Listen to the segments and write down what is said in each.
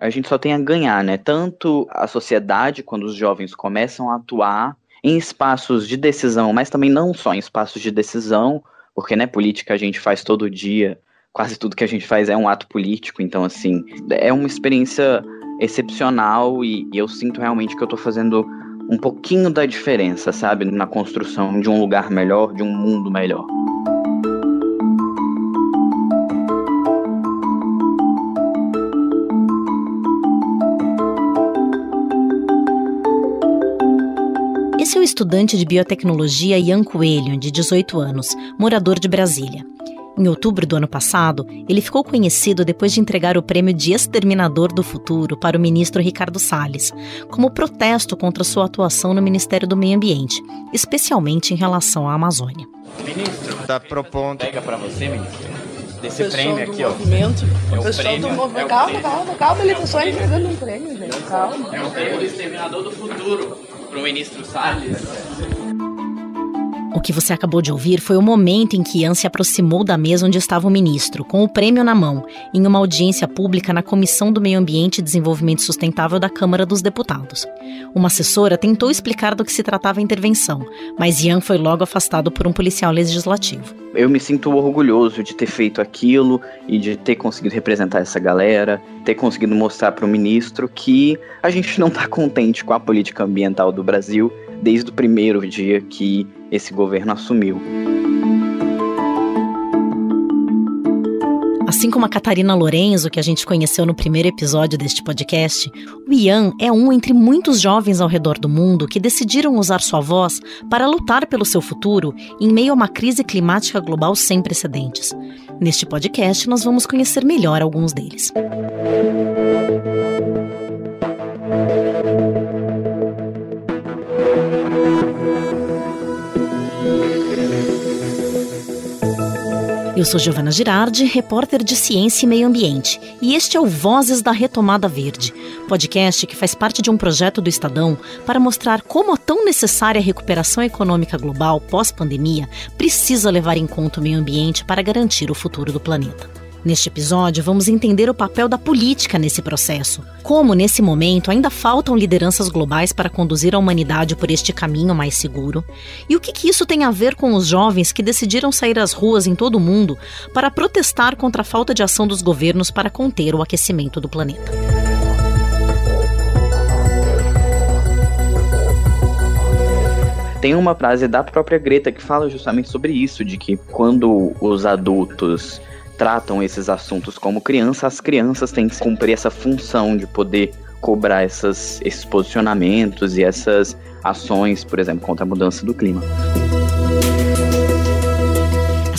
a gente só tem a ganhar, né? Tanto a sociedade, quando os jovens começam a atuar em espaços de decisão, mas também não só em espaços de decisão, porque, né, política a gente faz todo dia, quase tudo que a gente faz é um ato político, então, assim, é uma experiência excepcional e, e eu sinto realmente que eu tô fazendo um pouquinho da diferença, sabe, na construção de um lugar melhor, de um mundo melhor. O estudante de biotecnologia Ian Coelho, de 18 anos, morador de Brasília. Em outubro do ano passado, ele ficou conhecido depois de entregar o prêmio de Exterminador do Futuro para o ministro Ricardo Salles, como protesto contra sua atuação no Ministério do Meio Ambiente, especialmente em relação à Amazônia. Ministro, está propondo. Pega para você, ministro. Desse prêmio aqui, ó. Movimento. É o pessoal prêmio, do movimento. é calma, calma, calma, ele tá só entregando um prêmio, gente. Calma. É o prêmio do Exterminador do Futuro pro ministro Salles. O que você acabou de ouvir foi o momento em que Ian se aproximou da mesa onde estava o ministro, com o prêmio na mão, em uma audiência pública na Comissão do Meio Ambiente e Desenvolvimento Sustentável da Câmara dos Deputados. Uma assessora tentou explicar do que se tratava a intervenção, mas Ian foi logo afastado por um policial legislativo. Eu me sinto orgulhoso de ter feito aquilo e de ter conseguido representar essa galera, ter conseguido mostrar para o ministro que a gente não está contente com a política ambiental do Brasil desde o primeiro dia que esse governo assumiu. Assim como a Catarina Lorenzo, que a gente conheceu no primeiro episódio deste podcast, o Ian é um entre muitos jovens ao redor do mundo que decidiram usar sua voz para lutar pelo seu futuro em meio a uma crise climática global sem precedentes. Neste podcast, nós vamos conhecer melhor alguns deles. Eu sou Giovana Girardi, repórter de Ciência e Meio Ambiente, e este é o Vozes da Retomada Verde, podcast que faz parte de um projeto do Estadão para mostrar como a tão necessária recuperação econômica global pós-pandemia precisa levar em conta o meio ambiente para garantir o futuro do planeta. Neste episódio, vamos entender o papel da política nesse processo. Como, nesse momento, ainda faltam lideranças globais para conduzir a humanidade por este caminho mais seguro. E o que, que isso tem a ver com os jovens que decidiram sair às ruas em todo o mundo para protestar contra a falta de ação dos governos para conter o aquecimento do planeta. Tem uma frase da própria Greta que fala justamente sobre isso, de que quando os adultos tratam esses assuntos como criança, as crianças têm que cumprir essa função de poder cobrar essas, esses posicionamentos e essas ações, por exemplo, contra a mudança do clima.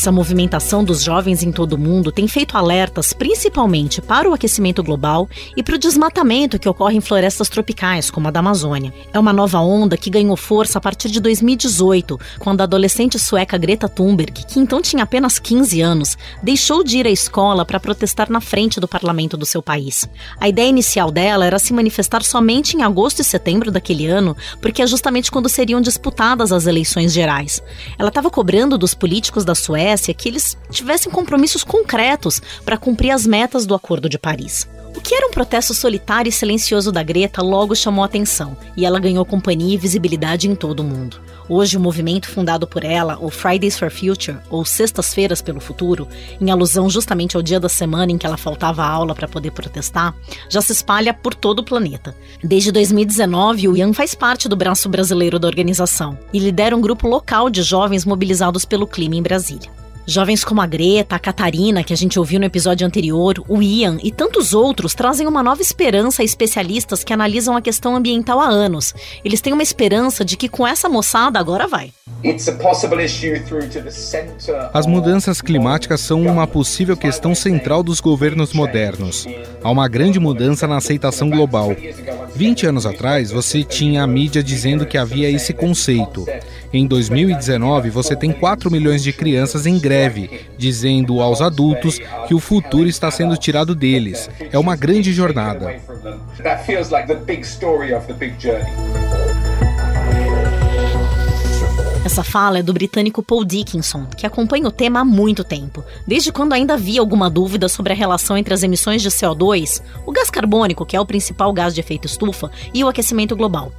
Essa movimentação dos jovens em todo o mundo tem feito alertas principalmente para o aquecimento global e para o desmatamento que ocorre em florestas tropicais, como a da Amazônia. É uma nova onda que ganhou força a partir de 2018, quando a adolescente sueca Greta Thunberg, que então tinha apenas 15 anos, deixou de ir à escola para protestar na frente do parlamento do seu país. A ideia inicial dela era se manifestar somente em agosto e setembro daquele ano, porque é justamente quando seriam disputadas as eleições gerais. Ela estava cobrando dos políticos da Suécia que eles tivessem compromissos concretos para cumprir as metas do Acordo de Paris. O que era um protesto solitário e silencioso da Greta logo chamou atenção, e ela ganhou companhia e visibilidade em todo o mundo. Hoje, o movimento fundado por ela, o Fridays for Future, ou Sextas-feiras pelo Futuro, em alusão justamente ao dia da semana em que ela faltava aula para poder protestar, já se espalha por todo o planeta. Desde 2019, o Ian faz parte do braço brasileiro da organização e lidera um grupo local de jovens mobilizados pelo clima em Brasília. Jovens como a Greta, a Catarina, que a gente ouviu no episódio anterior, o Ian e tantos outros trazem uma nova esperança a especialistas que analisam a questão ambiental há anos. Eles têm uma esperança de que com essa moçada agora vai. As mudanças climáticas são uma possível questão central dos governos modernos. Há uma grande mudança na aceitação global. 20 anos atrás, você tinha a mídia dizendo que havia esse conceito. Em 2019, você tem 4 milhões de crianças em greve, dizendo aos adultos que o futuro está sendo tirado deles. É uma grande jornada. Essa fala é do britânico Paul Dickinson, que acompanha o tema há muito tempo, desde quando ainda havia alguma dúvida sobre a relação entre as emissões de CO2, o gás carbônico, que é o principal gás de efeito estufa, e o aquecimento global.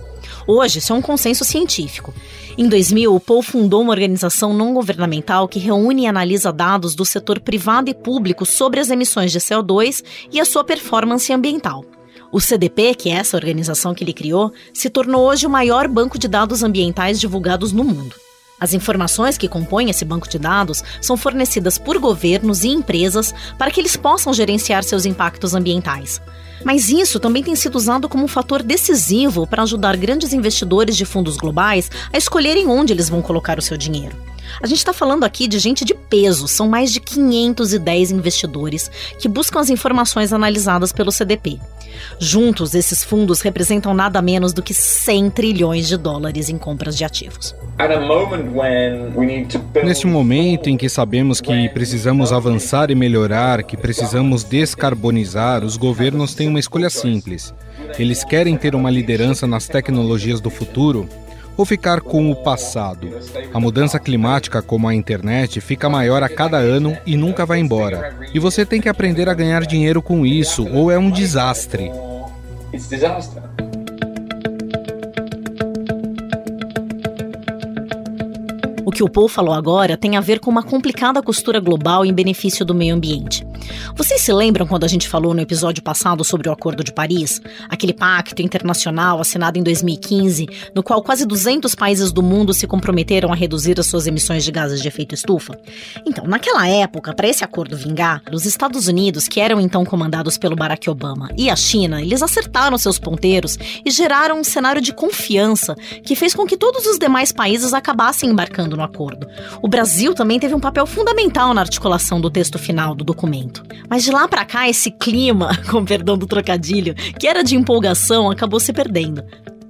Hoje, isso é um consenso científico. Em 2000, o Paul fundou uma organização não governamental que reúne e analisa dados do setor privado e público sobre as emissões de CO2 e a sua performance ambiental. O CDP, que é essa organização que ele criou, se tornou hoje o maior banco de dados ambientais divulgados no mundo. As informações que compõem esse banco de dados são fornecidas por governos e empresas para que eles possam gerenciar seus impactos ambientais. Mas isso também tem sido usado como um fator decisivo para ajudar grandes investidores de fundos globais a escolherem onde eles vão colocar o seu dinheiro. A gente está falando aqui de gente de peso, são mais de 510 investidores que buscam as informações analisadas pelo CDP. Juntos, esses fundos representam nada menos do que 100 trilhões de dólares em compras de ativos. Neste momento em que sabemos que precisamos avançar e melhorar, que precisamos descarbonizar, os governos têm uma escolha simples. Eles querem ter uma liderança nas tecnologias do futuro ou ficar com o passado. A mudança climática, como a internet, fica maior a cada ano e nunca vai embora. E você tem que aprender a ganhar dinheiro com isso, ou é um desastre. O que o Paul falou agora tem a ver com uma complicada costura global em benefício do meio ambiente. Vocês se lembram quando a gente falou no episódio passado sobre o Acordo de Paris? Aquele pacto internacional assinado em 2015, no qual quase 200 países do mundo se comprometeram a reduzir as suas emissões de gases de efeito estufa? Então, naquela época, para esse acordo vingar, os Estados Unidos, que eram então comandados pelo Barack Obama, e a China, eles acertaram seus ponteiros e geraram um cenário de confiança que fez com que todos os demais países acabassem embarcando no acordo. O Brasil também teve um papel fundamental na articulação do texto final do documento. Mas de lá para cá, esse clima, com perdão do trocadilho, que era de empolgação, acabou se perdendo.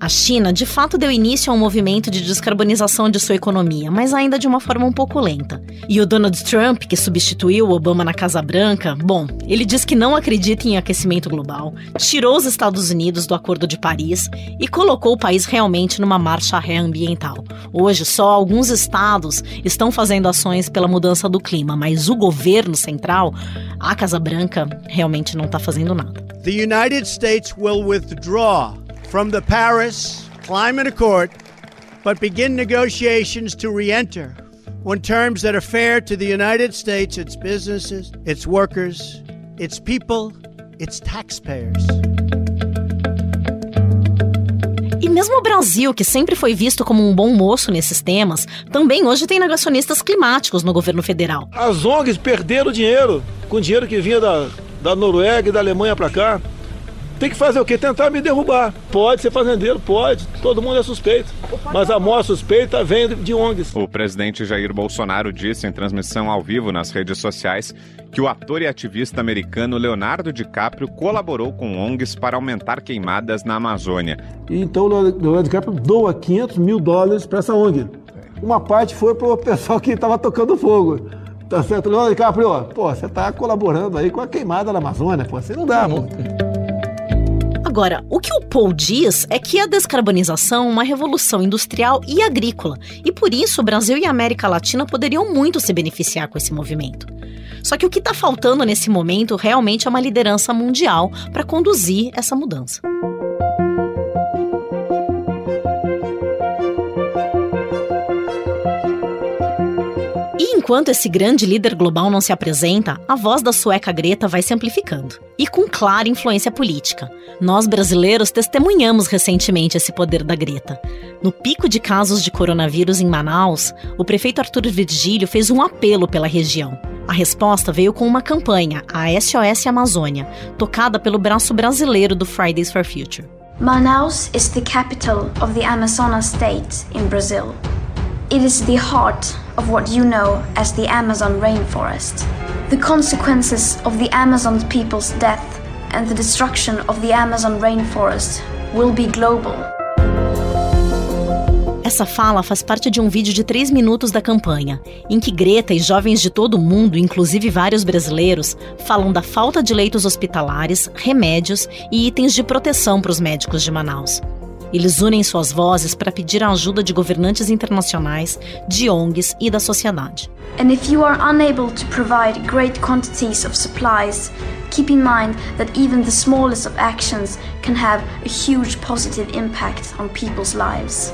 A China, de fato, deu início a um movimento de descarbonização de sua economia, mas ainda de uma forma um pouco lenta. E o Donald Trump, que substituiu Obama na Casa Branca, bom, ele diz que não acredita em aquecimento global, tirou os Estados Unidos do Acordo de Paris e colocou o país realmente numa marcha ré ambiental. Hoje, só alguns estados estão fazendo ações pela mudança do clima, mas o governo central, a Casa Branca, realmente não está fazendo nada. The United States will withdraw from the Paris Climate Accord, but begin negotiations to re enter on terms that are fair to the United States, its businesses, its workers, its people, its taxpayers. E mesmo o Brasil, que sempre foi visto como um bom moço nesses temas, também hoje tem negacionistas climáticos no governo federal. As ONGs perderam dinheiro com dinheiro que vinha da, da Noruega e da Alemanha para cá. Tem que fazer o quê? Tentar me derrubar. Pode ser fazendeiro, pode. Todo mundo é suspeito. Mas a maior suspeita vem de ONGs. O presidente Jair Bolsonaro disse em transmissão ao vivo nas redes sociais que o ator e ativista americano Leonardo DiCaprio colaborou com ONGs para aumentar queimadas na Amazônia. Então, Leonardo DiCaprio doa 500 mil dólares para essa ONG. Uma parte foi para o pessoal que estava tocando fogo. Tá certo? Leonardo DiCaprio, pô, você está colaborando aí com a queimada na Amazônia, pô, você não dá, pô. Agora, o que o Paul diz é que a descarbonização é uma revolução industrial e agrícola, e por isso o Brasil e a América Latina poderiam muito se beneficiar com esse movimento. Só que o que está faltando nesse momento realmente é uma liderança mundial para conduzir essa mudança. Enquanto esse grande líder global não se apresenta, a voz da sueca Greta vai se amplificando. E com clara influência política. Nós brasileiros testemunhamos recentemente esse poder da Greta. No pico de casos de coronavírus em Manaus, o prefeito Arthur Virgílio fez um apelo pela região. A resposta veio com uma campanha, a SOS Amazônia, tocada pelo braço brasileiro do Fridays for Future. Manaus is the capital of the Amazonas state in Brazil. It is the heart of what you know as the Amazon rainforest. The consequences of the Amazon people's death and the destruction of the Amazon rainforest will be global. Essa fala faz parte de um vídeo de três minutos da campanha, em que Greta e jovens de todo o mundo, inclusive vários brasileiros, falam da falta de leitos hospitalares, remédios e itens de proteção para os médicos de Manaus. Eles unem suas vozes para pedir a ajuda de governantes internacionais, de ONGs e da sociedade. And if you are unable to provide great quantities of supplies, keep in mind that even the smallest of actions can have a huge positive impact on people's lives.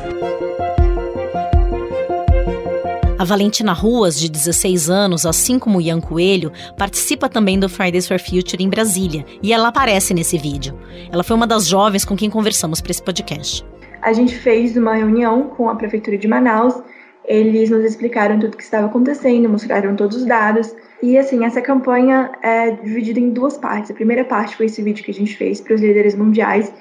A Valentina Ruas, de 16 anos, assim como Ian Coelho, participa também do Fridays for Future em Brasília e ela aparece nesse vídeo. Ela foi uma das jovens com quem conversamos para esse podcast. A gente fez uma reunião com a Prefeitura de Manaus, eles nos explicaram tudo o que estava acontecendo, mostraram todos os dados. E assim, essa campanha é dividida em duas partes. A primeira parte foi esse vídeo que a gente fez para os líderes mundiais,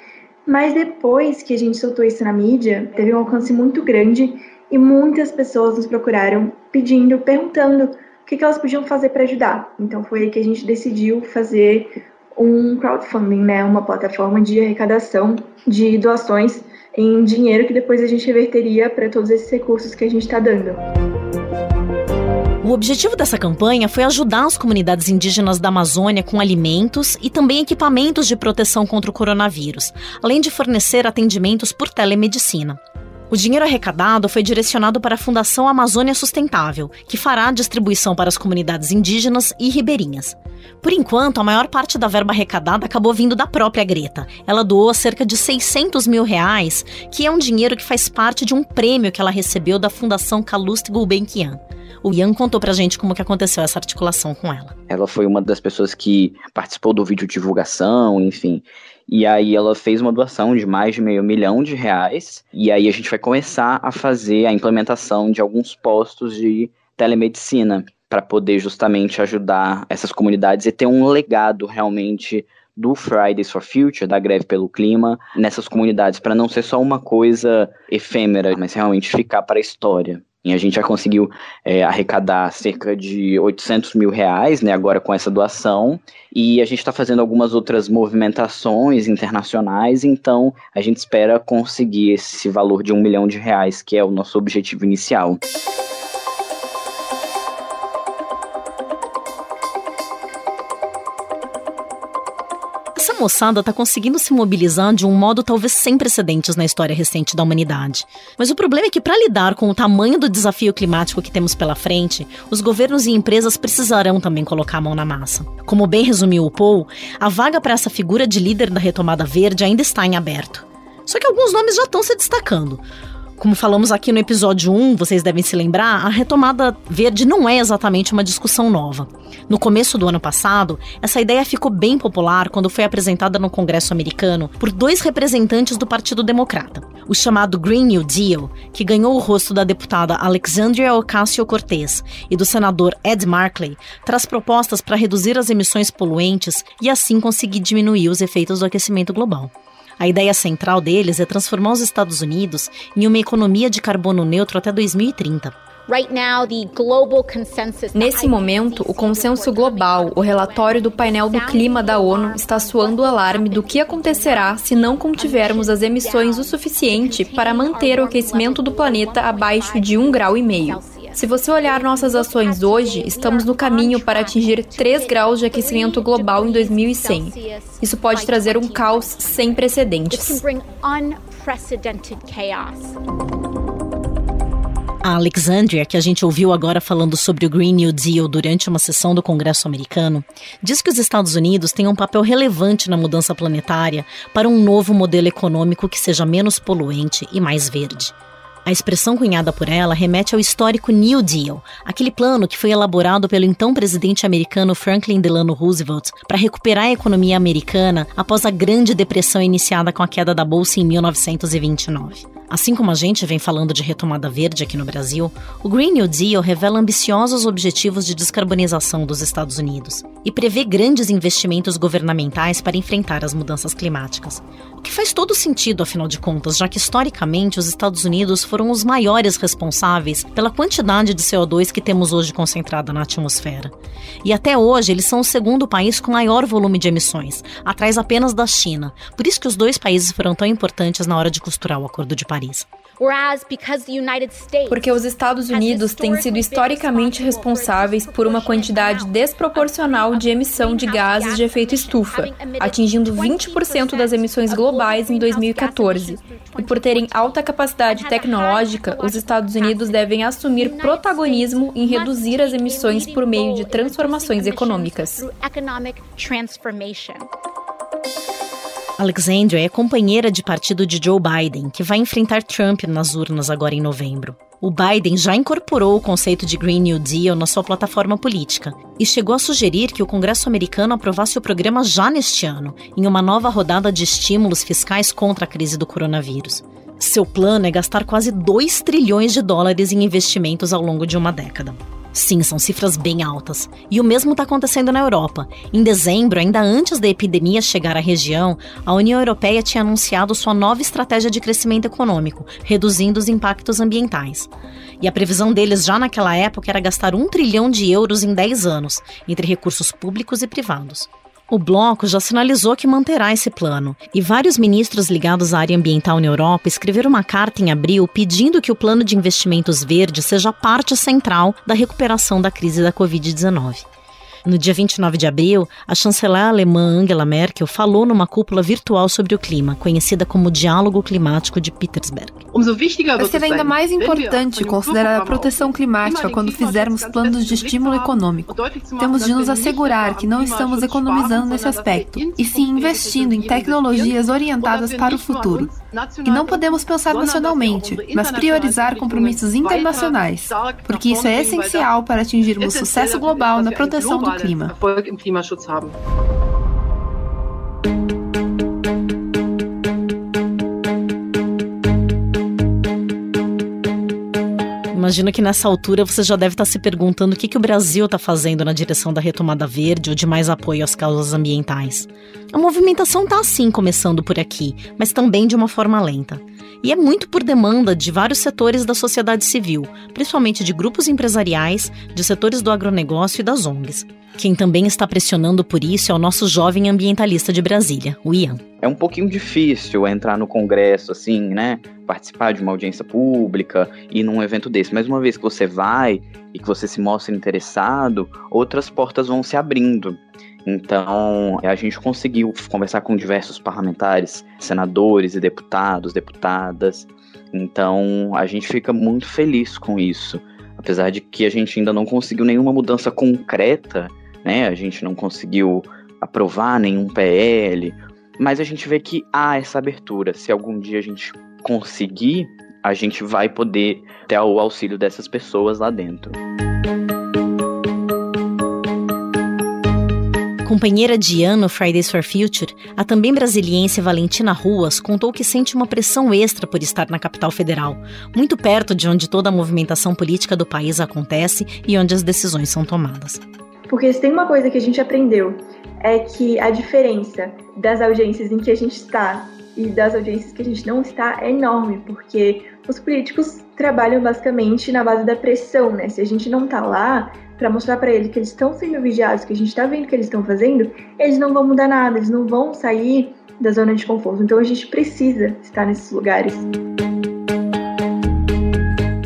mas depois que a gente soltou isso na mídia, teve um alcance muito grande e muitas pessoas nos procuraram pedindo, perguntando o que, que elas podiam fazer para ajudar. Então foi aí que a gente decidiu fazer um crowdfunding, né, uma plataforma de arrecadação de doações em dinheiro que depois a gente reverteria para todos esses recursos que a gente está dando. O objetivo dessa campanha foi ajudar as comunidades indígenas da Amazônia com alimentos e também equipamentos de proteção contra o coronavírus, além de fornecer atendimentos por telemedicina. O dinheiro arrecadado foi direcionado para a Fundação Amazônia Sustentável, que fará a distribuição para as comunidades indígenas e ribeirinhas. Por enquanto, a maior parte da verba arrecadada acabou vindo da própria Greta. Ela doou cerca de 600 mil reais, que é um dinheiro que faz parte de um prêmio que ela recebeu da Fundação Calouste Gulbenkian. O Ian contou pra gente como que aconteceu essa articulação com ela. Ela foi uma das pessoas que participou do vídeo divulgação, enfim. E aí ela fez uma doação de mais de meio milhão de reais. E aí a gente vai começar a fazer a implementação de alguns postos de telemedicina para poder justamente ajudar essas comunidades e ter um legado realmente do Fridays for Future, da greve pelo clima, nessas comunidades, para não ser só uma coisa efêmera, mas realmente ficar para a história. E a gente já conseguiu é, arrecadar cerca de 800 mil reais, né, agora com essa doação, e a gente está fazendo algumas outras movimentações internacionais, então a gente espera conseguir esse valor de um milhão de reais, que é o nosso objetivo inicial. Moçada está conseguindo se mobilizar de um modo talvez sem precedentes na história recente da humanidade. Mas o problema é que, para lidar com o tamanho do desafio climático que temos pela frente, os governos e empresas precisarão também colocar a mão na massa. Como bem resumiu o Paul, a vaga para essa figura de líder da retomada verde ainda está em aberto. Só que alguns nomes já estão se destacando. Como falamos aqui no episódio 1, vocês devem se lembrar, a retomada verde não é exatamente uma discussão nova. No começo do ano passado, essa ideia ficou bem popular quando foi apresentada no Congresso americano por dois representantes do Partido Democrata. O chamado Green New Deal, que ganhou o rosto da deputada Alexandria Ocasio-Cortez e do senador Ed Markey, traz propostas para reduzir as emissões poluentes e assim conseguir diminuir os efeitos do aquecimento global. A ideia central deles é transformar os Estados Unidos em uma economia de carbono neutro até 2030. Nesse momento, o consenso global, o relatório do painel do clima da ONU, está soando o alarme do que acontecerá se não contivermos as emissões o suficiente para manter o aquecimento do planeta abaixo de um grau meio. Se você olhar nossas ações hoje, estamos no caminho para atingir 3 graus de aquecimento global em 2100. Isso pode trazer um caos sem precedentes. A Alexandria, que a gente ouviu agora falando sobre o Green New Deal durante uma sessão do Congresso americano, diz que os Estados Unidos têm um papel relevante na mudança planetária para um novo modelo econômico que seja menos poluente e mais verde. A expressão cunhada por ela remete ao histórico New Deal, aquele plano que foi elaborado pelo então presidente americano Franklin Delano Roosevelt para recuperar a economia americana após a Grande Depressão iniciada com a queda da bolsa em 1929. Assim como a gente vem falando de retomada verde aqui no Brasil, o Green New Deal revela ambiciosos objetivos de descarbonização dos Estados Unidos e prevê grandes investimentos governamentais para enfrentar as mudanças climáticas. O que faz todo sentido, afinal de contas, já que historicamente os Estados Unidos foram os maiores responsáveis pela quantidade de CO2 que temos hoje concentrada na atmosfera. E até hoje eles são o segundo país com maior volume de emissões, atrás apenas da China. Por isso que os dois países foram tão importantes na hora de costurar o Acordo de Paris. Paris. Porque os Estados Unidos têm sido historicamente responsáveis por uma quantidade desproporcional de emissão de gases de efeito estufa, atingindo 20% das emissões globais em 2014. E por terem alta capacidade tecnológica, os Estados Unidos devem assumir protagonismo em reduzir as emissões por meio de transformações econômicas. Alexandria é companheira de partido de Joe Biden, que vai enfrentar Trump nas urnas agora em novembro. O Biden já incorporou o conceito de Green New Deal na sua plataforma política e chegou a sugerir que o Congresso americano aprovasse o programa já neste ano, em uma nova rodada de estímulos fiscais contra a crise do coronavírus. Seu plano é gastar quase 2 trilhões de dólares em investimentos ao longo de uma década. Sim, são cifras bem altas. E o mesmo está acontecendo na Europa. Em dezembro, ainda antes da epidemia chegar à região, a União Europeia tinha anunciado sua nova estratégia de crescimento econômico, reduzindo os impactos ambientais. E a previsão deles já naquela época era gastar um trilhão de euros em 10 anos, entre recursos públicos e privados. O bloco já sinalizou que manterá esse plano, e vários ministros ligados à área ambiental na Europa escreveram uma carta em abril pedindo que o plano de investimentos verde seja parte central da recuperação da crise da Covid-19. No dia 29 de abril, a chanceler alemã Angela Merkel falou numa cúpula virtual sobre o clima, conhecida como Diálogo Climático de Petersberg. Vai ser ainda mais importante considerar a proteção climática quando fizermos planos de estímulo econômico. Temos de nos assegurar que não estamos economizando nesse aspecto, e sim investindo em tecnologias orientadas para o futuro. E não podemos pensar nacionalmente, mas priorizar compromissos internacionais, porque isso é essencial para atingirmos sucesso global na proteção do clima. Imagino que nessa altura você já deve estar se perguntando o que, que o Brasil está fazendo na direção da retomada verde ou de mais apoio às causas ambientais. A movimentação está assim começando por aqui, mas também de uma forma lenta. E é muito por demanda de vários setores da sociedade civil, principalmente de grupos empresariais, de setores do agronegócio e das ONGs. Quem também está pressionando por isso é o nosso jovem ambientalista de Brasília, o Ian. É um pouquinho difícil entrar no Congresso, assim, né? Participar de uma audiência pública e num evento desse. Mas uma vez que você vai e que você se mostra interessado, outras portas vão se abrindo. Então, a gente conseguiu conversar com diversos parlamentares, senadores e deputados, deputadas. Então, a gente fica muito feliz com isso. Apesar de que a gente ainda não conseguiu nenhuma mudança concreta, né? A gente não conseguiu aprovar nenhum PL, mas a gente vê que há essa abertura. Se algum dia a gente conseguir, a gente vai poder ter o auxílio dessas pessoas lá dentro. Companheira de ano Fridays for Future, a também brasiliense Valentina Ruas contou que sente uma pressão extra por estar na capital federal, muito perto de onde toda a movimentação política do país acontece e onde as decisões são tomadas. Porque se tem uma coisa que a gente aprendeu é que a diferença das audiências em que a gente está e das audiências que a gente não está é enorme, porque os políticos trabalham basicamente na base da pressão, né? Se a gente não tá lá para mostrar para eles que eles estão sendo vigiados, que a gente está vendo o que eles estão fazendo, eles não vão mudar nada, eles não vão sair da zona de conforto. Então a gente precisa estar nesses lugares.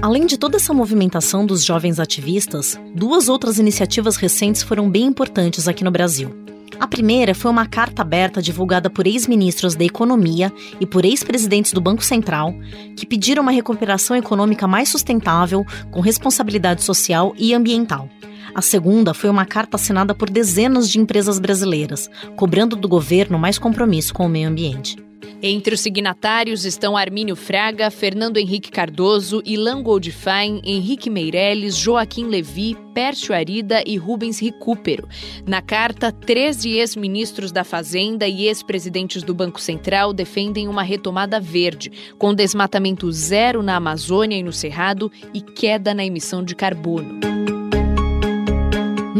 Além de toda essa movimentação dos jovens ativistas, duas outras iniciativas recentes foram bem importantes aqui no Brasil. A primeira foi uma carta aberta divulgada por ex-ministros da Economia e por ex-presidentes do Banco Central, que pediram uma recuperação econômica mais sustentável, com responsabilidade social e ambiental. A segunda foi uma carta assinada por dezenas de empresas brasileiras, cobrando do governo mais compromisso com o meio ambiente. Entre os signatários estão Armínio Fraga, Fernando Henrique Cardoso, Ilan Goldfein, Henrique Meirelles, Joaquim Levi, Pércio Arida e Rubens Recupero. Na carta, 13 ex-ministros da Fazenda e ex-presidentes do Banco Central defendem uma retomada verde, com desmatamento zero na Amazônia e no Cerrado e queda na emissão de carbono.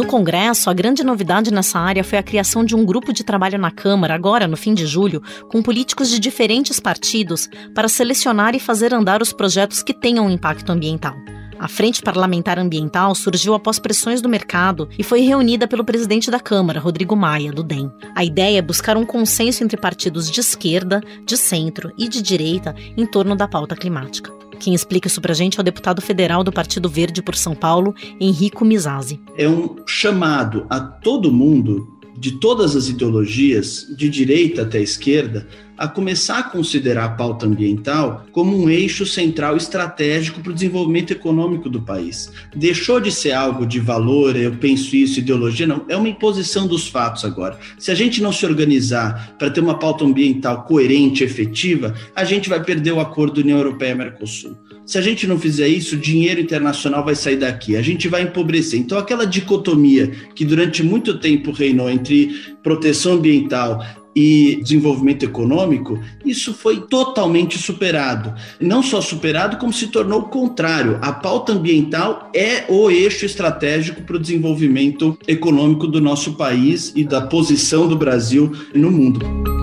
No Congresso, a grande novidade nessa área foi a criação de um grupo de trabalho na Câmara, agora no fim de julho, com políticos de diferentes partidos, para selecionar e fazer andar os projetos que tenham impacto ambiental. A Frente Parlamentar Ambiental surgiu após pressões do mercado e foi reunida pelo presidente da Câmara, Rodrigo Maia, do DEM. A ideia é buscar um consenso entre partidos de esquerda, de centro e de direita em torno da pauta climática. Quem explica isso pra gente é o deputado federal do Partido Verde por São Paulo, Henrico Mizazzi. É um chamado a todo mundo, de todas as ideologias, de direita até esquerda, a começar a considerar a pauta ambiental como um eixo central estratégico para o desenvolvimento econômico do país. Deixou de ser algo de valor, eu penso isso, ideologia, não, é uma imposição dos fatos agora. Se a gente não se organizar para ter uma pauta ambiental coerente, efetiva, a gente vai perder o acordo União Europeia-Mercosul. Se a gente não fizer isso, o dinheiro internacional vai sair daqui, a gente vai empobrecer. Então, aquela dicotomia que durante muito tempo reinou entre proteção ambiental e desenvolvimento econômico, isso foi totalmente superado. Não só superado, como se tornou o contrário. A pauta ambiental é o eixo estratégico para o desenvolvimento econômico do nosso país e da posição do Brasil no mundo.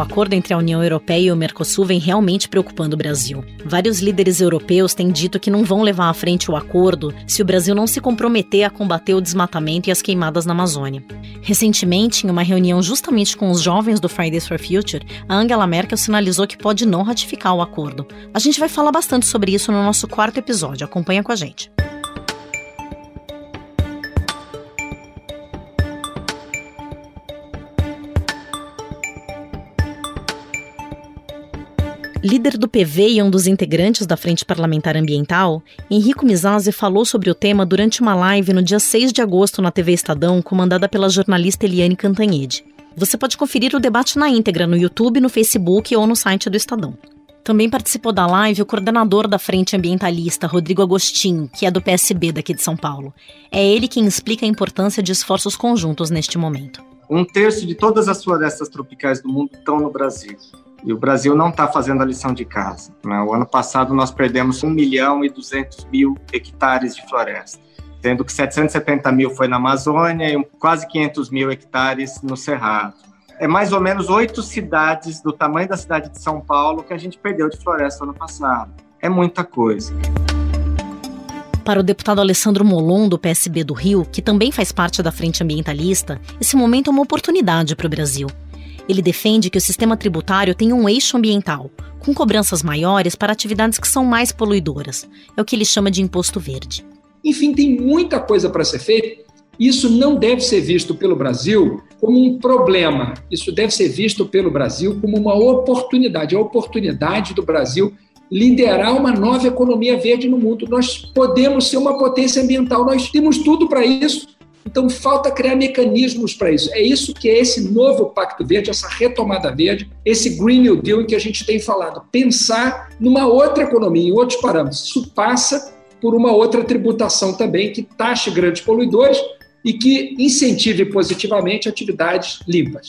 O acordo entre a União Europeia e o Mercosul vem realmente preocupando o Brasil. Vários líderes europeus têm dito que não vão levar à frente o acordo se o Brasil não se comprometer a combater o desmatamento e as queimadas na Amazônia. Recentemente, em uma reunião justamente com os jovens do Fridays for Future, a Angela Merkel sinalizou que pode não ratificar o acordo. A gente vai falar bastante sobre isso no nosso quarto episódio. Acompanha com a gente. Líder do PV e um dos integrantes da Frente Parlamentar Ambiental, Henrico Mizazzi falou sobre o tema durante uma live no dia 6 de agosto na TV Estadão, comandada pela jornalista Eliane Cantanhede. Você pode conferir o debate na íntegra no YouTube, no Facebook ou no site do Estadão. Também participou da live o coordenador da Frente Ambientalista, Rodrigo Agostinho, que é do PSB daqui de São Paulo. É ele quem explica a importância de esforços conjuntos neste momento. Um terço de todas as florestas tropicais do mundo estão no Brasil. E o Brasil não está fazendo a lição de casa. Né? O ano passado nós perdemos 1 milhão e 200 mil hectares de floresta, sendo que 770 mil foi na Amazônia e quase 500 mil hectares no Cerrado. É mais ou menos oito cidades do tamanho da cidade de São Paulo que a gente perdeu de floresta ano passado. É muita coisa. Para o deputado Alessandro Molon, do PSB do Rio, que também faz parte da Frente Ambientalista, esse momento é uma oportunidade para o Brasil. Ele defende que o sistema tributário tenha um eixo ambiental, com cobranças maiores para atividades que são mais poluidoras. É o que ele chama de imposto verde. Enfim, tem muita coisa para ser feita. Isso não deve ser visto pelo Brasil como um problema. Isso deve ser visto pelo Brasil como uma oportunidade a oportunidade do Brasil liderar uma nova economia verde no mundo. Nós podemos ser uma potência ambiental, nós temos tudo para isso. Então, falta criar mecanismos para isso. É isso que é esse novo Pacto Verde, essa retomada verde, esse Green New Deal em que a gente tem falado. Pensar numa outra economia, em outros parâmetros. Isso passa por uma outra tributação também que taxe grandes poluidores e que incentive positivamente atividades limpas.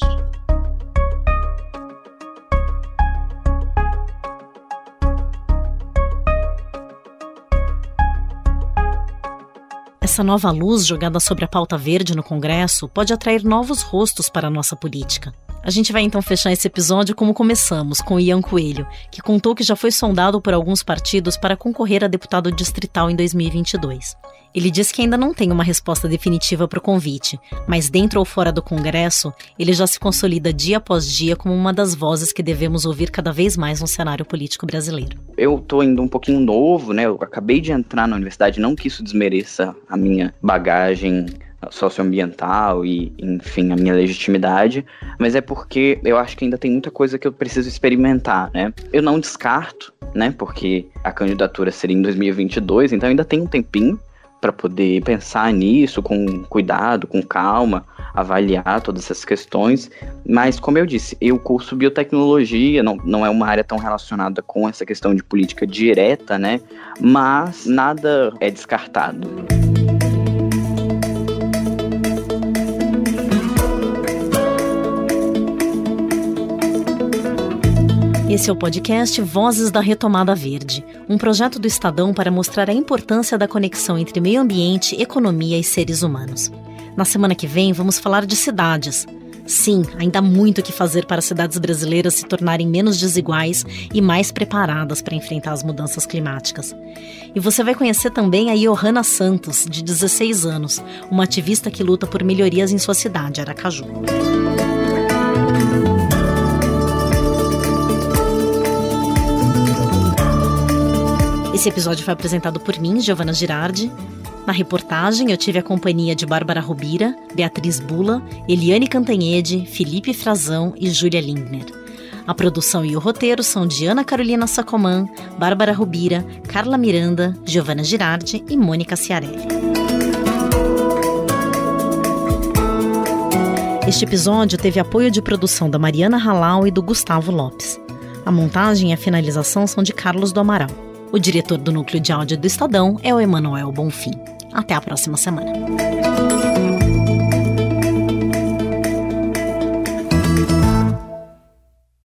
Essa nova luz jogada sobre a pauta verde no Congresso pode atrair novos rostos para a nossa política. A gente vai então fechar esse episódio como começamos, com Ian Coelho, que contou que já foi sondado por alguns partidos para concorrer a deputado distrital em 2022. Ele diz que ainda não tem uma resposta definitiva para o convite, mas dentro ou fora do Congresso, ele já se consolida dia após dia como uma das vozes que devemos ouvir cada vez mais no cenário político brasileiro. Eu tô ainda um pouquinho novo, né? Eu acabei de entrar na universidade, não que isso desmereça a minha bagagem socioambiental e, enfim, a minha legitimidade, mas é porque eu acho que ainda tem muita coisa que eu preciso experimentar, né? Eu não descarto, né? Porque a candidatura seria em 2022, então ainda tem um tempinho para poder pensar nisso com cuidado, com calma, avaliar todas essas questões. Mas, como eu disse, eu curso biotecnologia, não, não é uma área tão relacionada com essa questão de política direta, né? Mas nada é descartado. Esse é o podcast Vozes da Retomada Verde, um projeto do Estadão para mostrar a importância da conexão entre meio ambiente, economia e seres humanos. Na semana que vem, vamos falar de cidades. Sim, ainda há muito o que fazer para as cidades brasileiras se tornarem menos desiguais e mais preparadas para enfrentar as mudanças climáticas. E você vai conhecer também a Johanna Santos, de 16 anos, uma ativista que luta por melhorias em sua cidade, Aracaju. Esse episódio foi apresentado por mim, Giovana Girardi. Na reportagem, eu tive a companhia de Bárbara Rubira, Beatriz Bula, Eliane Cantanhede, Felipe Frazão e Júlia Lindner. A produção e o roteiro são de Ana Carolina Sacomã, Bárbara Rubira, Carla Miranda, Giovana Girardi e Mônica Ciarelli. Este episódio teve apoio de produção da Mariana Halal e do Gustavo Lopes. A montagem e a finalização são de Carlos do Amaral. O diretor do núcleo de áudio do Estadão é o Emanuel Bonfim. Até a próxima semana.